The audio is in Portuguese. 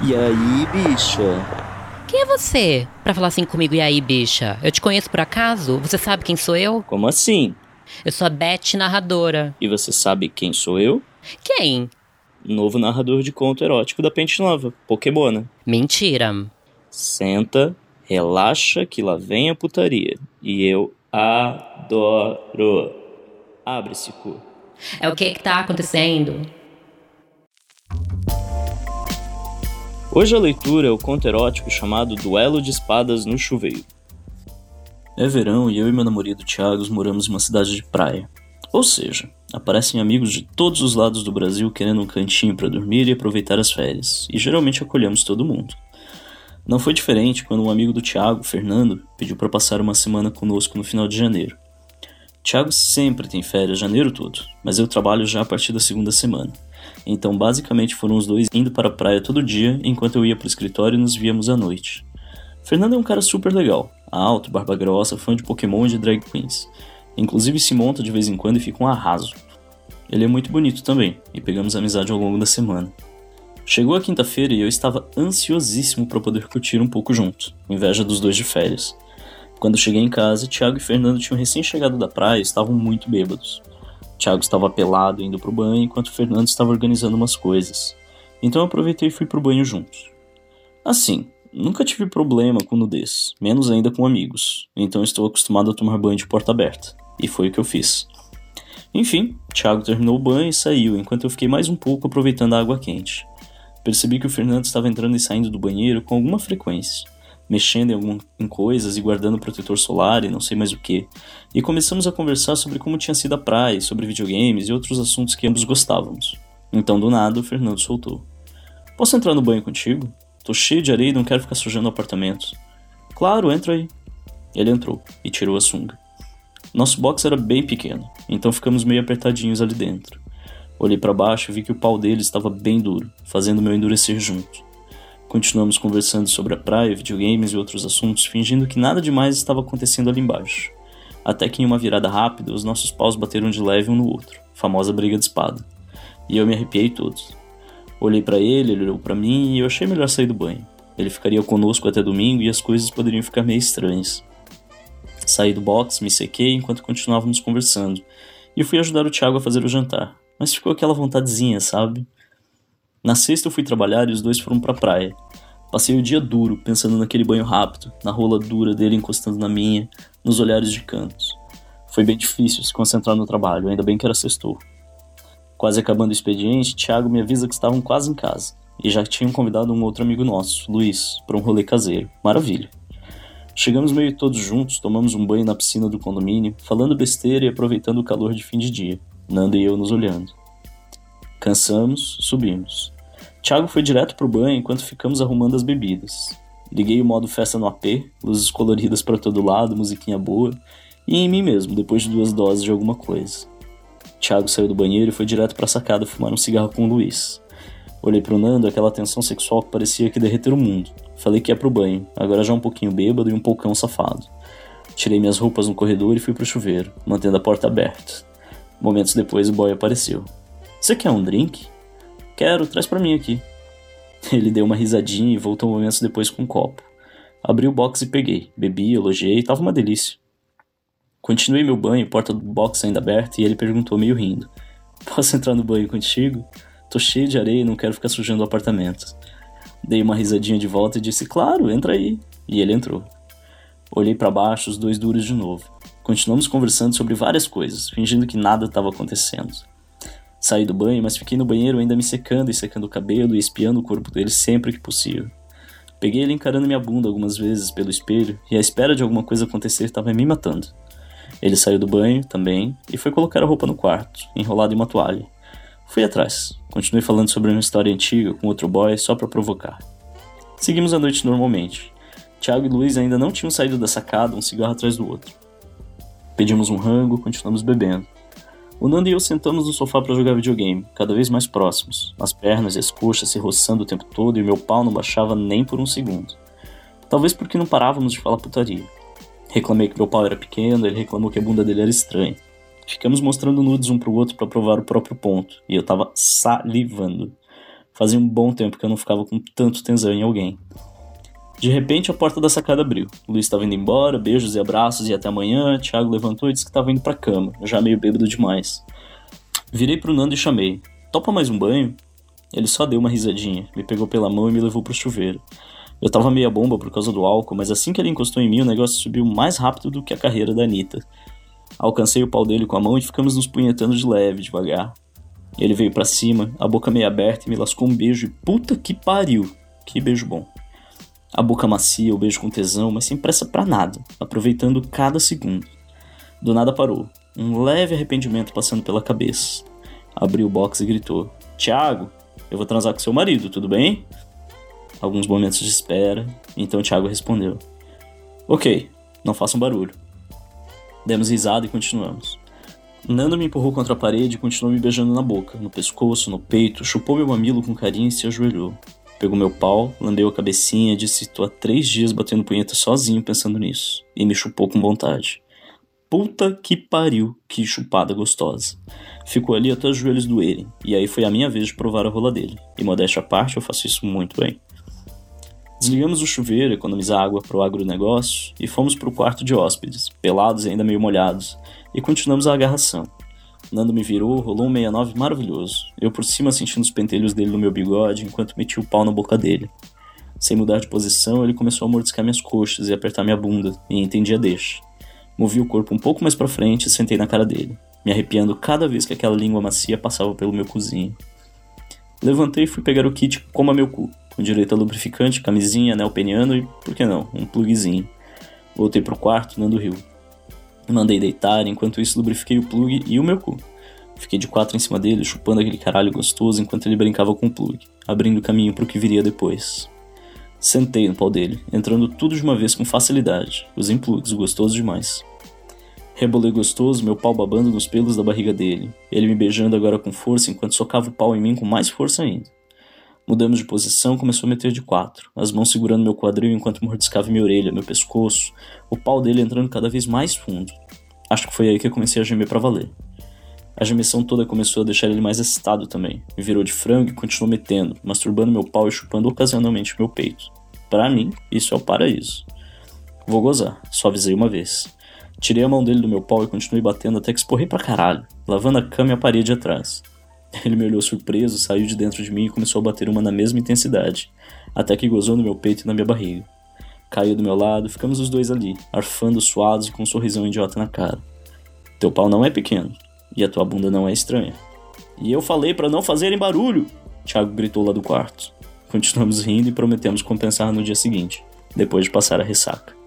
E aí, bicha? Quem é você? Pra falar assim comigo, e aí, bicha? Eu te conheço por acaso? Você sabe quem sou eu? Como assim? Eu sou a Beth narradora. E você sabe quem sou eu? Quem? Novo narrador de conto erótico da Pente Nova, Pokémona. Mentira. Senta, relaxa que lá vem a putaria. E eu adoro. Abre-se, cu. É o que que tá acontecendo? Hoje a leitura é o conto erótico chamado Duelo de Espadas no Chuveiro. É verão e eu e meu namorado Thiago moramos em uma cidade de praia. Ou seja, aparecem amigos de todos os lados do Brasil querendo um cantinho para dormir e aproveitar as férias, e geralmente acolhemos todo mundo. Não foi diferente quando um amigo do Thiago, Fernando, pediu para passar uma semana conosco no final de janeiro. Thiago sempre tem férias janeiro todo, mas eu trabalho já a partir da segunda semana. Então, basicamente, foram os dois indo para a praia todo dia, enquanto eu ia para o escritório e nos víamos à noite. Fernando é um cara super legal, alto, barba grossa, fã de Pokémon e de drag queens. Inclusive se monta de vez em quando e fica um arraso. Ele é muito bonito também, e pegamos amizade ao longo da semana. Chegou a quinta-feira e eu estava ansiosíssimo para poder curtir um pouco junto, inveja dos dois de férias. Quando cheguei em casa, Thiago e Fernando tinham recém-chegado da praia e estavam muito bêbados. Thiago estava pelado indo pro banho enquanto Fernando estava organizando umas coisas. Então eu aproveitei e fui pro banho juntos. Assim, Nunca tive problema com nudez, menos ainda com amigos, então estou acostumado a tomar banho de porta aberta, e foi o que eu fiz. Enfim, Thiago terminou o banho e saiu, enquanto eu fiquei mais um pouco aproveitando a água quente. Percebi que o Fernando estava entrando e saindo do banheiro com alguma frequência, mexendo em, algum, em coisas e guardando protetor solar e não sei mais o que, e começamos a conversar sobre como tinha sido a praia, sobre videogames e outros assuntos que ambos gostávamos. Então, do nada, o Fernando soltou: Posso entrar no banho contigo? Tô cheio de areia e não quero ficar sujando o apartamento. Claro, entra aí. Ele entrou e tirou a sunga. Nosso box era bem pequeno, então ficamos meio apertadinhos ali dentro. Olhei para baixo e vi que o pau dele estava bem duro, fazendo meu endurecer junto. Continuamos conversando sobre a praia, videogames e outros assuntos, fingindo que nada demais estava acontecendo ali embaixo. Até que em uma virada rápida, os nossos paus bateram de leve um no outro, famosa briga de espada. E eu me arrepiei todos. Olhei para ele, ele olhou para mim e eu achei melhor sair do banho. Ele ficaria conosco até domingo e as coisas poderiam ficar meio estranhas. Saí do box, me sequei enquanto continuávamos conversando, e fui ajudar o Thiago a fazer o jantar. Mas ficou aquela vontadezinha, sabe? Na sexta eu fui trabalhar e os dois foram pra praia. Passei o dia duro pensando naquele banho rápido, na rola dura dele encostando na minha, nos olhares de cantos. Foi bem difícil se concentrar no trabalho, ainda bem que era sextou. Quase acabando o expediente, Thiago me avisa que estavam quase em casa e já tinham convidado um outro amigo nosso, Luiz, para um rolê caseiro. Maravilha. Chegamos meio todos juntos, tomamos um banho na piscina do condomínio, falando besteira e aproveitando o calor de fim de dia, Nanda e eu nos olhando. Cansamos, subimos. Thiago foi direto pro banho enquanto ficamos arrumando as bebidas. Liguei o modo festa no AP, luzes coloridas para todo lado, musiquinha boa, e em mim mesmo, depois de duas doses de alguma coisa. Thiago saiu do banheiro e foi direto para a sacada fumar um cigarro com o Luiz. Olhei pro Nando, aquela tensão sexual que parecia que derreter o mundo. Falei que ia pro banho, agora já um pouquinho bêbado e um poucão safado. Tirei minhas roupas no corredor e fui pro chuveiro, mantendo a porta aberta. Momentos depois o boy apareceu. Você quer um drink? Quero, traz para mim aqui. Ele deu uma risadinha e voltou momentos depois com um copo. Abri o box e peguei. Bebi, elogiei, tava uma delícia. Continuei meu banho, porta do box ainda aberta, e ele perguntou meio rindo: Posso entrar no banho contigo? Tô cheio de areia e não quero ficar sujando o apartamento. Dei uma risadinha de volta e disse: Claro, entra aí. E ele entrou. Olhei para baixo, os dois duros de novo. Continuamos conversando sobre várias coisas, fingindo que nada estava acontecendo. Saí do banho, mas fiquei no banheiro ainda me secando e secando o cabelo e espiando o corpo dele sempre que possível. Peguei ele encarando minha bunda algumas vezes pelo espelho e a espera de alguma coisa acontecer estava me matando. Ele saiu do banho também e foi colocar a roupa no quarto, enrolado em uma toalha. Fui atrás. Continuei falando sobre uma história antiga com outro boy só para provocar. Seguimos a noite normalmente. Tiago e Luiz ainda não tinham saído da sacada, um cigarro atrás do outro. Pedimos um rango, continuamos bebendo. O Nando e eu sentamos no sofá para jogar videogame, cada vez mais próximos, as pernas e as coxas se roçando o tempo todo e o meu pau não baixava nem por um segundo. Talvez porque não parávamos de falar putaria. Reclamei que meu pau era pequeno, ele reclamou que a bunda dele era estranha. Ficamos mostrando nudes um pro outro para provar o próprio ponto, e eu tava salivando. Fazia um bom tempo que eu não ficava com tanto tesão em alguém. De repente, a porta da sacada abriu. Luiz estava indo embora, beijos e abraços e até amanhã. Thiago levantou e disse que estava indo pra cama, já meio bêbado demais. Virei pro Nando e chamei. Topa mais um banho? Ele só deu uma risadinha, me pegou pela mão e me levou pro chuveiro. Eu tava meia bomba por causa do álcool, mas assim que ele encostou em mim, o negócio subiu mais rápido do que a carreira da Anitta. Alcancei o pau dele com a mão e ficamos nos punhetando de leve, devagar. Ele veio para cima, a boca meio aberta e me lascou um beijo e puta que pariu! Que beijo bom. A boca macia, o beijo com tesão, mas sem pressa para nada, aproveitando cada segundo. Do nada parou, um leve arrependimento passando pela cabeça. Abriu o box e gritou: Tiago, eu vou transar com seu marido, tudo bem? Alguns momentos de espera, então Tiago respondeu: Ok, não faça um barulho. Demos risada e continuamos. Nando me empurrou contra a parede e continuou me beijando na boca, no pescoço, no peito, chupou meu mamilo com carinho e se ajoelhou. Pegou meu pau, lambeu a cabecinha e disse tô há três dias batendo punheta sozinho pensando nisso. E me chupou com vontade. Puta que pariu, que chupada gostosa. Ficou ali até os joelhos doerem, e aí foi a minha vez de provar a rola dele. E modéstia à parte, eu faço isso muito bem. Desligamos o chuveiro, economizar água para o agronegócio e fomos para o quarto de hóspedes, pelados e ainda meio molhados, e continuamos a agarração. Nando me virou, rolou um 69 maravilhoso, eu por cima sentindo os pentelhos dele no meu bigode enquanto metia o pau na boca dele. Sem mudar de posição, ele começou a mordiscar minhas coxas e apertar minha bunda, e entendi a deixa. Movi o corpo um pouco mais para frente e sentei na cara dele, me arrepiando cada vez que aquela língua macia passava pelo meu cozinho. Levantei e fui pegar o kit como a meu cu com direito a lubrificante, camisinha, anel peniano e, por que não, um plugzinho. Voltei pro quarto, Nando riu. Mandei deitar, enquanto isso lubrifiquei o plug e o meu cu. Fiquei de quatro em cima dele, chupando aquele caralho gostoso enquanto ele brincava com o plug, abrindo caminho para o que viria depois. Sentei no pau dele, entrando tudo de uma vez com facilidade, os implugs, gostoso demais. Rebolei gostoso, meu pau babando nos pelos da barriga dele, ele me beijando agora com força enquanto socava o pau em mim com mais força ainda. Mudamos de posição começou a meter de quatro, as mãos segurando meu quadril enquanto mordiscava minha orelha, meu pescoço, o pau dele entrando cada vez mais fundo. Acho que foi aí que eu comecei a gemer para valer. A gemessão toda começou a deixar ele mais excitado também. Me virou de frango e continuou metendo, masturbando meu pau e chupando ocasionalmente meu peito. Para mim, isso é o paraíso. Vou gozar, só avisei uma vez. Tirei a mão dele do meu pau e continuei batendo até que esporrei pra caralho, lavando a cama e a parede atrás. Ele me olhou surpreso, saiu de dentro de mim e começou a bater uma na mesma intensidade, até que gozou no meu peito e na minha barriga. Caiu do meu lado, ficamos os dois ali, arfando suados e com um sorrisão idiota na cara. Teu pau não é pequeno, e a tua bunda não é estranha. E eu falei para não fazerem barulho! Thiago gritou lá do quarto. Continuamos rindo e prometemos compensar no dia seguinte, depois de passar a ressaca.